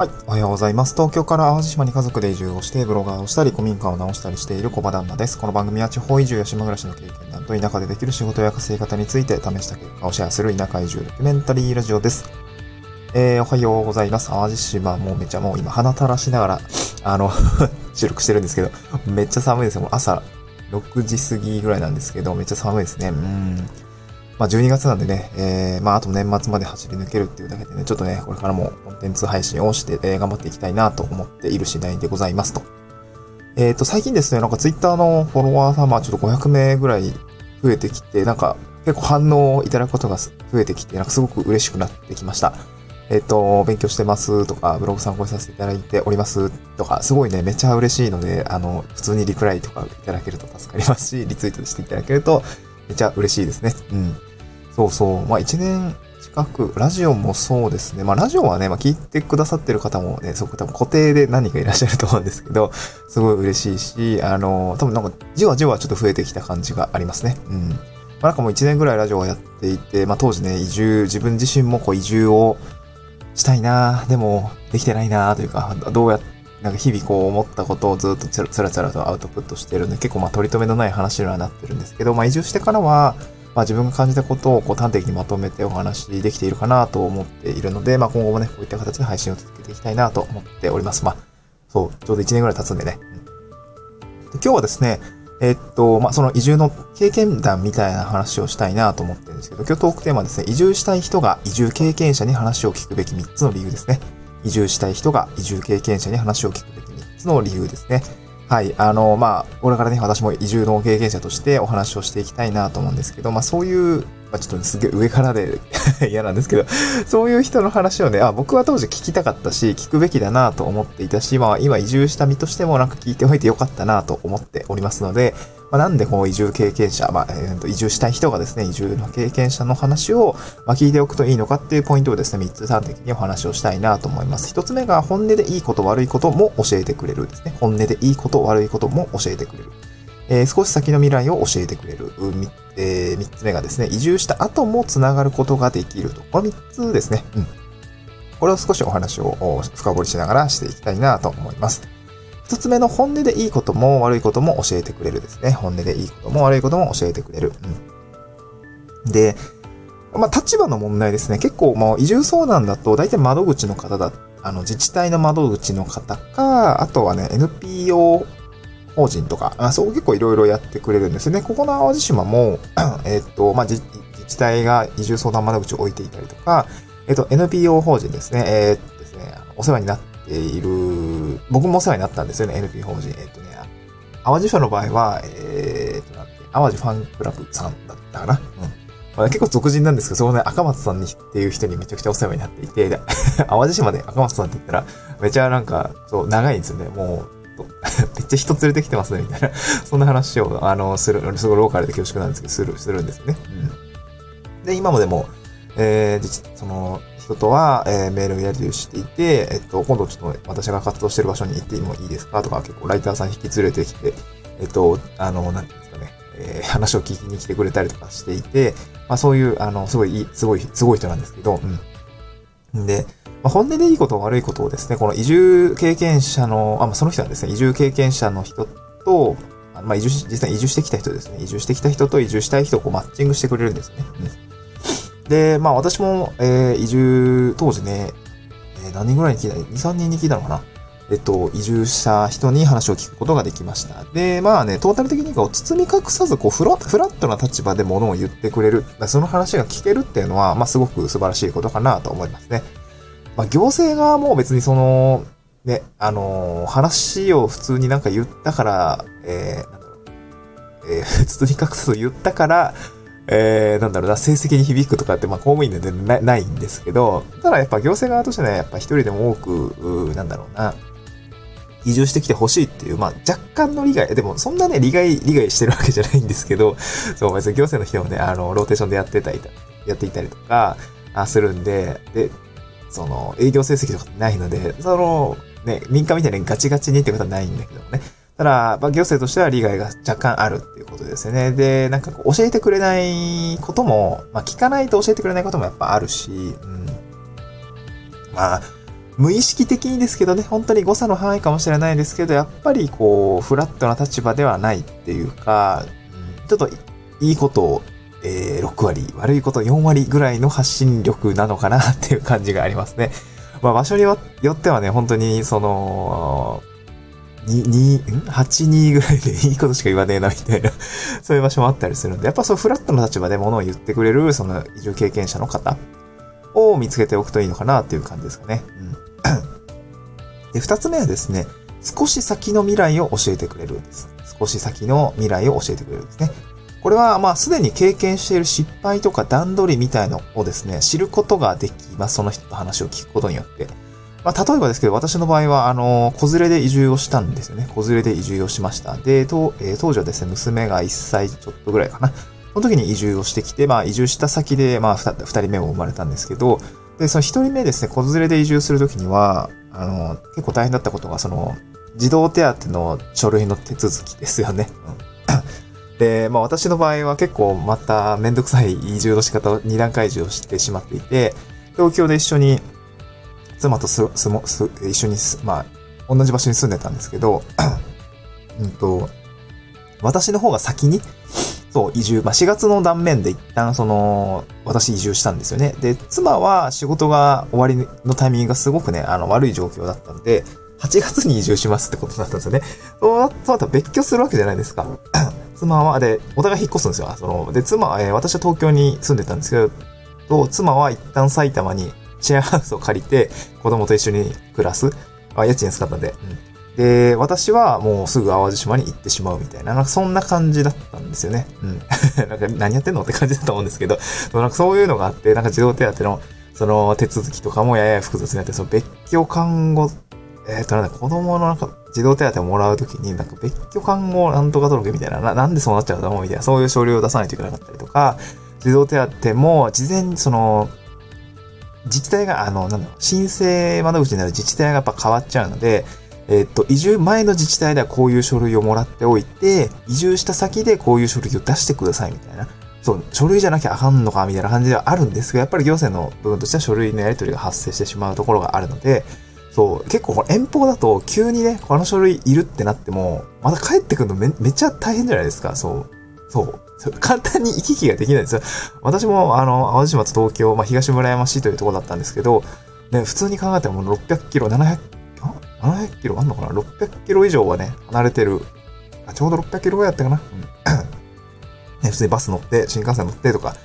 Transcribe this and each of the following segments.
はい。おはようございます。東京から淡路島に家族で移住をして、ブロガーをしたり、古民家を直したりしている小場旦那です。この番組は地方移住や島暮らしの経験談と田舎でできる仕事や稼ぎ方について試した結果をシェアする田舎移住ドキュメンタリーラジオです。えー、おはようございます。淡路島もうめちゃもう今鼻垂らしながら、あの、収録してるんですけど、めっちゃ寒いですよ。もう朝6時過ぎぐらいなんですけど、めっちゃ寒いですね。うん。まあ、12月なんでね、えー、まあ、あと年末まで走り抜けるっていうだけでね、ちょっとね、これからもコンテンツ配信をして、えー、頑張っていきたいなと思っている次第でございますと。えっ、ー、と、最近ですね、なんかツイッターのフォロワー様、ちょっと500名ぐらい増えてきて、なんか結構反応をいただくことが増えてきて、なんかすごく嬉しくなってきました。えっ、と、勉強してますとか、ブログ参考にさせていただいておりますとか、すごいね、めっちゃ嬉しいので、あの、普通にリプライとかいただけると助かりますし、リツイートしていただけると、めっちゃ嬉しいですね。うん。そうそう。まあ一年近く、ラジオもそうですね。まあラジオはね、まあ聞いてくださってる方もね、すごく多分固定で何人かいらっしゃると思うんですけど、すごい嬉しいし、あの、多分なんかじわじわちょっと増えてきた感じがありますね。うん。まあなんかもう一年ぐらいラジオをやっていて、まあ当時ね、移住、自分自身もこう移住をしたいなでもできてないなというか、どうやってなんか日々こう思ったことをずっとつらつらとアウトプットしてるんで、結構まあ取り留めのない話にはなってるんですけど、まあ移住してからは、まあ、自分が感じたことをこう端的にまとめてお話できているかなと思っているので、まあ、今後もね、こういった形で配信を続けていきたいなと思っております。まあ、そう、ちょうど1年ぐらい経つんでね。で今日はですね、え、っと、まあ、その移住の経験談みたいな話をしたいなと思ってるんですけど、今日トークテーマはですね、移住したい人が移住経験者に話を聞くべき3つの理由ですね。移住したい人が移住経験者に話を聞くべき3つの理由ですね。はい。あの、まあ、これからね、私も移住の経験者としてお話をしていきたいなと思うんですけど、まあ、そういう、まあ、ちょっと、すげえ上からで 嫌なんですけど、そういう人の話をね、あ、僕は当時聞きたかったし、聞くべきだなと思っていたし、まあ、今移住した身としてもなんか聞いておいてよかったなと思っておりますので、まあ、なんでこう移住経験者、まあ、えー、と移住したい人がですね、移住の経験者の話を、ま、聞いておくといいのかっていうポイントをですね、3つ端的にお話をしたいなと思います。1つ目が本音でいいこと悪いことも教えてくれるですね。本音でいいこと悪いことも教えてくれる。えー、少し先の未来を教えてくれる。えー、3つ目がですね、移住した後も繋がることができると。この3つですね。うん。これを少しお話を深掘りしながらしていきたいなと思います。一つ目の本音でいいことも悪いことも教えてくれるですね。本音でいいことも悪いことも教えてくれる。うん。で、まあ、立場の問題ですね。結構、まあ、移住相談だと、大体窓口の方だ、あの、自治体の窓口の方か、あとはね、NPO 法人とか、あそう結構いろいろやってくれるんですね。ここの淡路島も、えっと、まあ、自治体が移住相談窓口を置いていたりとか、えっと、NPO 法人ですね。えー、っとですね、お世話になっている、僕もお世話になったんですよね、NP 法人。えっとね、淡路署の場合は、えー、っと、なんて、淡路ファンクラブさんだったかな。うん。まあ、結構俗人なんですけど、そのね、赤松さんにっていう人にめちゃくちゃお世話になっていて、淡路島で赤松さんって言ったら、めちゃなんか、そう、長いんですよね。もう、めっちゃ人連れてきてますね、みたいな。そんな話を、あの、する、すごいローカルで恐縮なんですけど、する、するんですよね。うん。で、今もでも、えー、その、人とは、えー、メールをやり取りしていて、えっと、今度ちょっと私が活動してる場所に行ってもいいですかとか結構ライターさん引き連れてきて、えっと、あの、なんていうんですかね、えー、話を聞きに来てくれたりとかしていて、まあそういう、あの、すごい、すごい、すごい人なんですけど、うん。で、まあ、本音でいいこと悪いことをですね、この移住経験者の、あ、まあその人はですね、移住経験者の人と、まあ移住し、実際移住してきた人ですね、移住してきた人と移住したい人をこうマッチングしてくれるんですね。うん。で、まあ私も、えー、移住、当時ね、えー、何人ぐらいに聞いた ?2、3人に聞いたのかな？えっと、移住した人に話を聞くことができました。で、まあね、トータル的にこう、包み隠さず、こうフラ、フラットな立場で物を言ってくれる、その話が聞けるっていうのは、まあすごく素晴らしいことかなと思いますね。まあ行政側も別にその、ね、あのー、話を普通になんか言ったから、えー、なんだろう、えー、包み隠さず言ったから、えー、なんだろうな、成績に響くとかって、まあ、公務員でなないんですけど、ただやっぱ行政側としてね、やっぱ一人でも多く、なんだろうな、移住してきてほしいっていう、まあ、若干の利害、でもそんなね、利害、利害してるわけじゃないんですけど、そう、別に行政の人もね、あの、ローテーションでやってたり、やっていたりとか、あするんで、で、その、営業成績とかないので、その、ね、民間みたいにガチガチにってことはないんだけどね。ただ、まあ、行政としては利害が若干あるっていうことですよね。で、なんか教えてくれないことも、まあ、聞かないと教えてくれないこともやっぱあるし、うん。まあ、無意識的にですけどね、本当に誤差の範囲かもしれないですけど、やっぱりこう、フラットな立場ではないっていうか、ちょっといいことを、えー、6割、悪いこと4割ぐらいの発信力なのかなっていう感じがありますね。まあ場所によってはね、本当にその、2、2、8、2ぐらいでいいことしか言わねえなみたいな そういう場所もあったりするんで、やっぱそうフラットな立場で物を言ってくれる、その移住経験者の方を見つけておくといいのかなっていう感じですかね。うん。で、二つ目はですね、少し先の未来を教えてくれるんです。少し先の未来を教えてくれるんですね。これは、まあ、すでに経験している失敗とか段取りみたいのをですね、知ることができます。その人の話を聞くことによって。まあ、例えばですけど、私の場合は、あの、子連れで移住をしたんですよね。子連れで移住をしました。で、とえー、当時はですね、娘が1歳ちょっとぐらいかな。その時に移住をしてきて、まあ、移住した先で、まあ2、二人目も生まれたんですけど、で、その1人目ですね、子連れで移住する時には、あの、結構大変だったことが、その、児童手当の書類の手続きですよね。で、まあ私の場合は結構まためんどくさい移住の仕方を2段階移住をしてしまっていて、東京で一緒に妻とす、すも、す、一緒にまあ、同じ場所に住んでたんですけど、うんと、私の方が先に、そう、移住、まあ、4月の断面で一旦その、私移住したんですよね。で、妻は仕事が終わりのタイミングがすごくね、あの、悪い状況だったんで、8月に移住しますってことだったんですよね。そう、そうだ別居するわけじゃないですか。妻は、で、お互い引っ越すんですよ。その、で、妻、えー、私は東京に住んでたんですけど、妻は一旦埼玉にシェアハウスを借りて、子供と一緒に暮らす。あ、家賃使ったんで。うん。で、私はもうすぐ淡路島に行ってしまうみたいな、なんかそんな感じだったんですよね。うん。なんか何やってんのって感じだと思うんですけど、なんかそういうのがあって、なんか児童手当の、その手続きとかもやや複雑になって、その別居看護えっ、ー、と、なんだ、子供のなんか、児童手当をもらうときに、なんか別居看護なんとか届けみたいな、な、なんでそうなっちゃうんだろうみたいな、そういう書類を出さないといけなかったりとか、児童手当も事前にその、自治体が、あの、なんだろう、申請窓口になる自治体がやっぱ変わっちゃうので、えっ、と、移住前の自治体ではこういう書類をもらっておいて、移住した先でこういう書類を出してくださいみたいな。そう、書類じゃなきゃあかんのかみたいな感じではあるんですが、やっぱり行政の部分としては書類のやり取りが発生してしまうところがあるので、そう、結構遠方だと急にね、この書類いるってなっても、また帰ってくるのめめっちゃ大変じゃないですか、そう。そう。簡単に行き来ができないんですよ。私も、あの、淡路島と東京、まあ、東村山市というところだったんですけど、ね、普通に考えても600キロ、700、700キロあんのかな ?600 キロ以上はね、離れてる。あ、ちょうど600キロぐらいやったかな？うん。ね、普通にバス乗って、新幹線乗ってとか、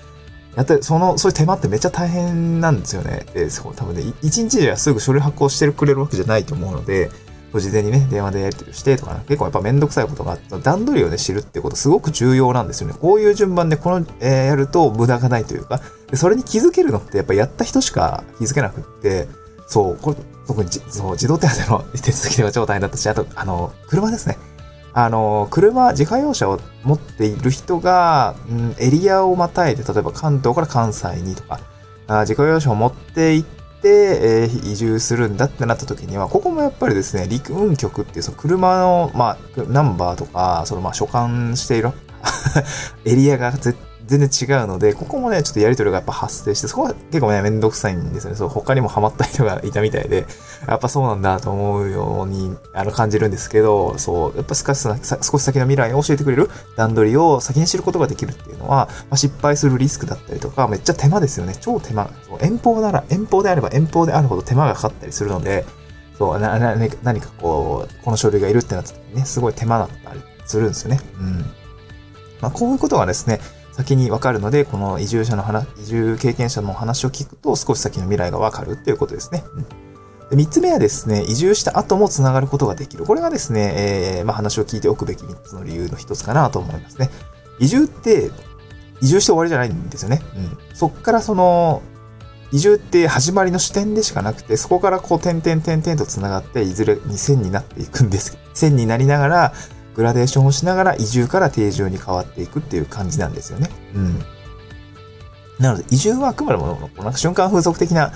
やって、その、そういう手間ってめっちゃ大変なんですよね。で、そう、多分ね、1日ではすぐ書類発行してくれるわけじゃないと思うので、事前にね、電話でやり取りしてとか、ね、結構やっぱめんどくさいことがあって、段取りをね、知るってことすごく重要なんですよね。こういう順番でこの、えー、やると無駄がないというか、でそれに気づけるのってやっぱやった人しか気づけなくって、そう、これ、特にそう自動手当の手続きでは超大変だったし、あと、あの、車ですね。あの、車、自家用車を持っている人が、うん、エリアをまたいで、例えば関東から関西にとか、あ自家用車を持って行って、えー、移住するんだってなった時には、ここもやっぱりですね、陸運局っていうその車の、まあ、ナンバーとか、そのまあ所管している エリアが絶全然違うので、ここもね、ちょっとやりとりがやっぱ発生して、そこは結構ね、めんどくさいんですよね。そう、他にもハマった人がいたみたいで、やっぱそうなんだと思うように、あの、感じるんですけど、そう、やっぱ少し少し先の未来を教えてくれる段取りを先に知ることができるっていうのは、まあ、失敗するリスクだったりとか、めっちゃ手間ですよね。超手間。遠方なら、遠方であれば遠方であるほど手間がかかったりするので、そう、な、な、何かこう、この書類がいるってなった時にね、すごい手間だったりするんですよね。うん。まあ、こういうことがですね、先にわかるので、この移住者の話、移住経験者の話を聞くと少し先の未来がわかるっていうことですね。うん、3つ目はですね、移住した後も繋がることができる。これがですね、えー、まあ、話を聞いておくべき3つの理由の一つかなと思いますね。移住って、移住して終わりじゃないんですよね。うん。そっからその、移住って始まりの視点でしかなくて、そこからこう、点々点々と繋がって、いずれに線になっていくんです。線になりながら、グラデーションをしながら移住から定住に変わっていくっていう感じなんですよね。うん。なので、移住はあくまでも、なんか瞬間風速的な、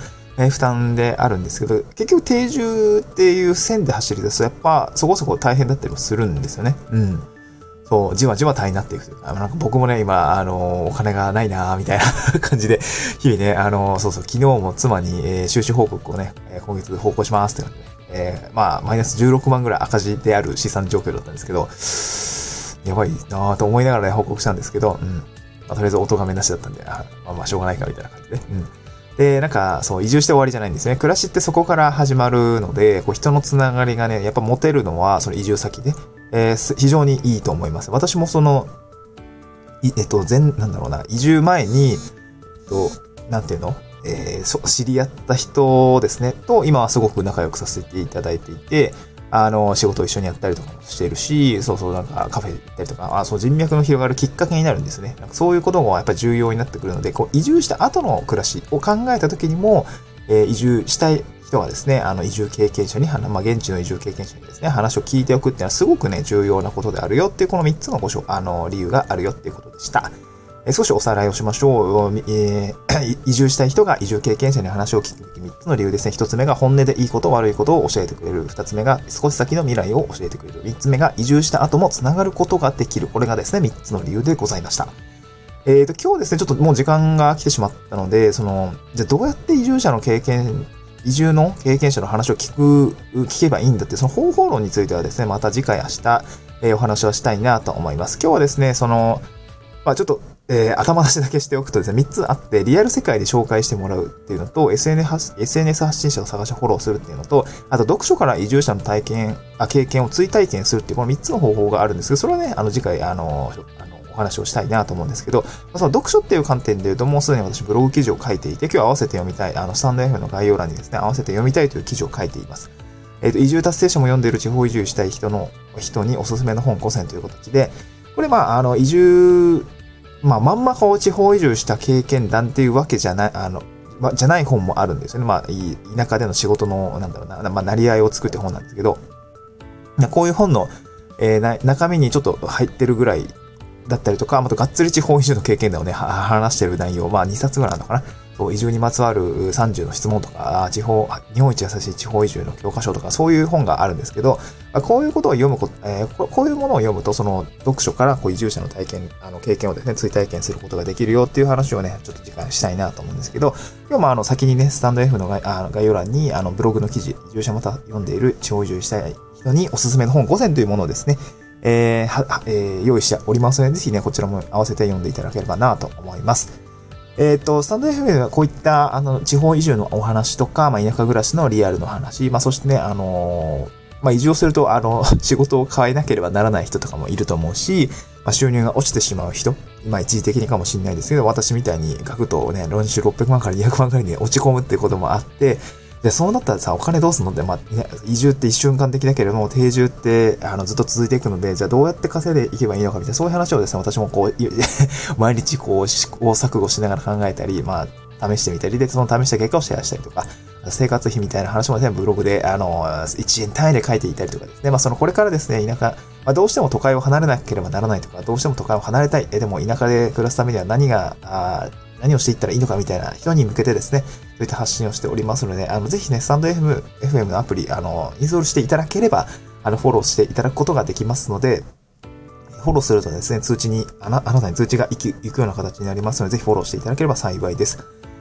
負担であるんですけど、結局定住っていう線で走り出すと、やっぱそこそこ大変だったりもするんですよね。うん。そう、じわじわ大変になっていくというか、なんか僕もね、今、あの、お金がないなみたいな 感じで、日々ね、あの、そうそう、昨日も妻に、えー、収支報告をね、今月報告しますって感じで、えー、まあ、マイナス16万ぐらい赤字である資産状況だったんですけど、やばいなぁと思いながらね、報告したんですけど、うん。まあ、とりあえず音がめなしだったんで、あまあまあしょうがないかみたいな感じで。うん。で、なんか、そう、移住して終わりじゃないんですね。暮らしってそこから始まるので、こう人のつながりがね、やっぱ持てるのは、その移住先で、えー、非常にいいと思います。私もその、いえっと、全、なんだろうな、移住前に、えっと、なんていうの？えー、知り合った人ですね、と、今はすごく仲良くさせていただいていて、あの、仕事を一緒にやったりとかもしているし、そうそう、なんかカフェ行ったりとか、あそう人脈の広がるきっかけになるんですね。なんかそういうことがやっぱり重要になってくるので、こう移住した後の暮らしを考えた時にも、えー、移住したい人はですね、あの、移住経験者に、まあ、現地の移住経験者にですね、話を聞いておくっていうのはすごくね、重要なことであるよっていう、この3つのごしょあの、理由があるよっていうことでした。少しおさらいをしましょう。えー、移住したい人が移住経験者に話を聞くべき3つの理由ですね。1つ目が本音でいいこと、悪いことを教えてくれる。2つ目が少し先の未来を教えてくれる。3つ目が移住した後もつながることができる。これがですね、3つの理由でございました。えーと、今日ですね、ちょっともう時間が来てしまったので、その、じゃあどうやって移住者の経験、移住の経験者の話を聞く、聞けばいいんだって、その方法論についてはですね、また次回明日、えー、お話をしたいなと思います。今日はですね、その、まあちょっとえー、頭出しだけしておくとですね、3つあって、リアル世界で紹介してもらうっていうのと、SNS, 発信者を探しフォローするっていうのと、あと読書から移住者の体験、あ経験を追体験するっていう、この3つの方法があるんですけど、それはね、あの次回、あの、あのお話をしたいなと思うんですけど、その読書っていう観点で言うと、もうすでに私ブログ記事を書いていて、今日合わせて読みたい、あの、スタンド F の概要欄にですね、合わせて読みたいという記事を書いています。えっ、ー、と、移住達成者も読んでいる地方移住したい人の、人におすすめの本5選という形で、これまあ、あの、移住まあ、まんまこう地方移住した経験談っていうわけじゃない、あの、ま、じゃない本もあるんですよね。まあ、田舎での仕事の、なんだろうな、まあ、なり合いを作って本なんですけど、こういう本の、えー、中身にちょっと入ってるぐらいだったりとか、あとがっつり地方移住の経験談をね、話してる内容、まあ2冊ぐらいあるのかな。移住にまつわる30の質問とか、地方、日本一優しい地方移住の教科書とか、そういう本があるんですけど、こういうことを読むこと、えー、こういうものを読むと、その読書からこう移住者の体験、あの経験をですね、追体験することができるよっていう話をね、ちょっと時間したいなと思うんですけど、今日もあの先にね、スタンド F の概要欄にあのブログの記事、移住者また読んでいる地方移住したい人におすすめの本5選というものをですね、えー、は、えー、用意しておりますので、ぜひね、こちらも合わせて読んでいただければなと思います。えっ、ー、と、スタンド FM ではこういった、あの、地方移住のお話とか、まあ、田舎暮らしのリアルの話、まあ、そしてね、あのー、まあ、移住をすると、あの、仕事を変えなければならない人とかもいると思うし、まあ、収入が落ちてしまう人、まあ、一時的にかもしれないですけど、私みたいに書くとね、論収600万から200万くらいに落ち込むっていうこともあって、で、そうなったらさ、お金どうすんのって、まあ、移住って一瞬間的だけれども、定住って、あの、ずっと続いていくので、じゃあどうやって稼いでいけばいいのかみたいな、そういう話をですね、私もこう、毎日こう、試行錯誤しながら考えたり、まあ、試してみたりで、その試した結果をシェアしたりとか、生活費みたいな話も全部ブログで、あの、1円単位で書いていたりとかですね。まあ、その、これからですね、田舎、まあ、どうしても都会を離れなければならないとか、どうしても都会を離れたい。え、でも田舎で暮らすためには何が、あ何をしていったらいいのかみたいな人に向けてですね、そういった発信をしておりますので、あの、ぜひね、スタンド FM, FM のアプリ、あの、インストールしていただければ、あの、フォローしていただくことができますので、フォローするとですね、通知に、あなあなたに通知が行くような形になりますので、ぜひフォローしていただければ幸いです。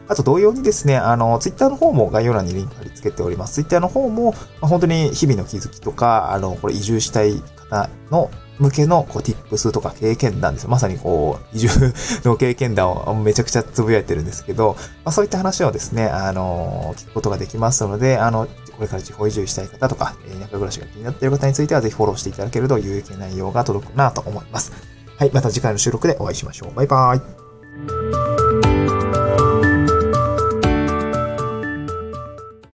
あと同様にですね、あの、ツイッターの方も概要欄にリンク貼り付けております。ツイッターの方も、まあ、本当に日々の気づきとか、あの、これ移住したい方の向けの、こう、tips とか経験談ですまさにこう、移住の経験談をめちゃくちゃつぶやいてるんですけど、まあ、そういった話をですね、あの、聞くことができますので、あの、これから地方移住したい方とか、田舎暮らしが気になっている方については、ぜひフォローしていただけると有益な内容が届くなと思います。はい、また次回の収録でお会いしましょう。バイバーイ。